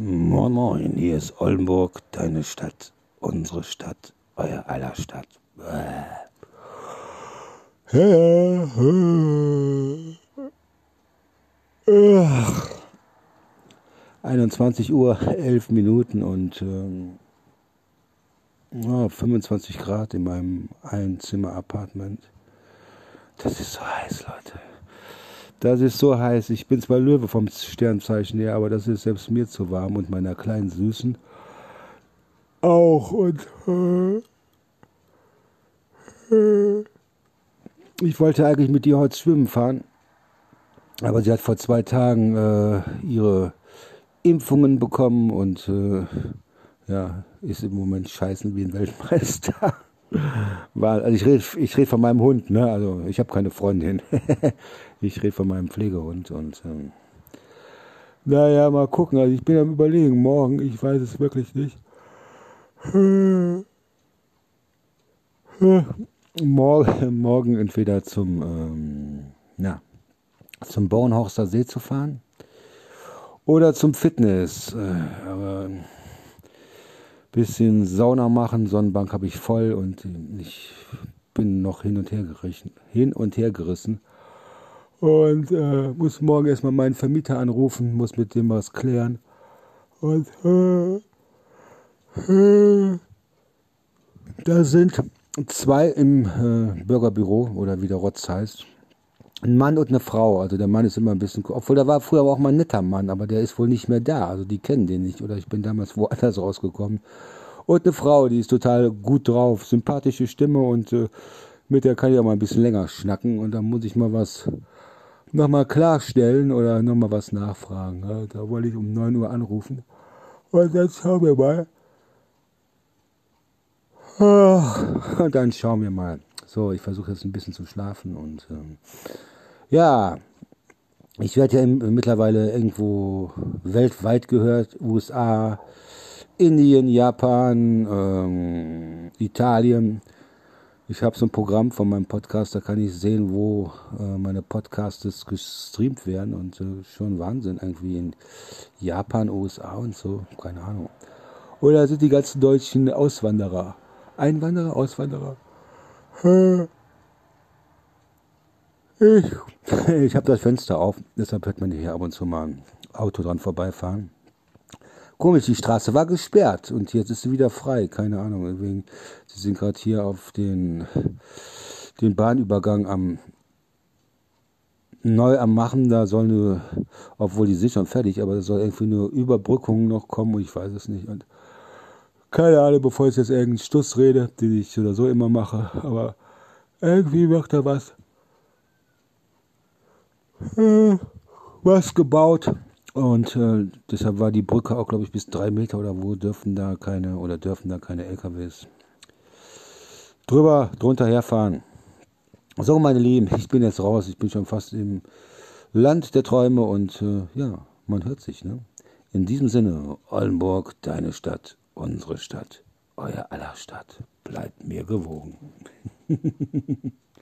Moin Moin, hier ist Oldenburg, deine Stadt, unsere Stadt, euer aller Stadt. Ach. 21 Uhr, 11 Minuten und ähm, ja, 25 Grad in meinem Einzimmer-Apartment. Das ist so heiß, Leute. Das ist so heiß. Ich bin zwar Löwe vom Sternzeichen her, aber das ist selbst mir zu warm und meiner kleinen Süßen auch. Und äh, äh, ich wollte eigentlich mit ihr heute schwimmen fahren, aber sie hat vor zwei Tagen äh, ihre Impfungen bekommen und äh, ja, ist im Moment scheißen wie ein Weltmeister. Weil, also ich rede ich red von meinem Hund, ne? Also ich habe keine Freundin. ich rede von meinem Pflegehund und ähm, naja, mal gucken. Also ich bin am überlegen, morgen, ich weiß es wirklich nicht. Morgen, morgen entweder zum, ähm, na, zum Bornhorster See zu fahren oder zum Fitness. Äh, aber bisschen Sauna machen, Sonnenbank habe ich voll und ich bin noch hin und her gerissen, hin und her gerissen. Und äh, muss morgen erstmal meinen Vermieter anrufen, muss mit dem was klären. Und äh, äh, da sind zwei im äh, Bürgerbüro oder wie der Rotz heißt. Ein Mann und eine Frau. Also der Mann ist immer ein bisschen, obwohl der war früher auch mal ein netter Mann, aber der ist wohl nicht mehr da. Also die kennen den nicht oder ich bin damals woanders rausgekommen. Und eine Frau, die ist total gut drauf, sympathische Stimme und äh, mit der kann ich auch mal ein bisschen länger schnacken und da muss ich mal was nochmal klarstellen oder nochmal was nachfragen. Ja, da wollte ich um 9 Uhr anrufen. Und dann schauen wir mal. Ah, und dann schauen wir mal. So, ich versuche jetzt ein bisschen zu schlafen und ähm, ja, ich werde ja mittlerweile irgendwo weltweit gehört, USA, Indien, Japan, ähm, Italien. Ich habe so ein Programm von meinem Podcast, da kann ich sehen, wo äh, meine Podcasts gestreamt werden und äh, schon Wahnsinn irgendwie in Japan, USA und so, keine Ahnung. Oder sind die ganzen deutschen Auswanderer, Einwanderer, Auswanderer? Ich, ich habe das Fenster auf, deshalb hört man hier ab und zu mal ein Auto dran vorbeifahren. Komisch, die Straße war gesperrt und jetzt ist sie wieder frei. Keine Ahnung. Deswegen, sie sind gerade hier auf den, den Bahnübergang am neu am machen. Da soll eine, obwohl die sind schon fertig, aber da soll irgendwie eine Überbrückung noch kommen und ich weiß es nicht. Und keine Ahnung, bevor ich jetzt irgendeinen Stuss rede, den ich oder so immer mache, aber irgendwie wird da was, äh, was gebaut. Und äh, deshalb war die Brücke auch, glaube ich, bis drei Meter oder wo dürfen da keine oder dürfen da keine LKWs drüber, drunter herfahren. So, meine Lieben, ich bin jetzt raus. Ich bin schon fast im Land der Träume und äh, ja, man hört sich. Ne? In diesem Sinne, Oldenburg, deine Stadt, unsere Stadt, euer aller Stadt. Bleibt mir gewogen.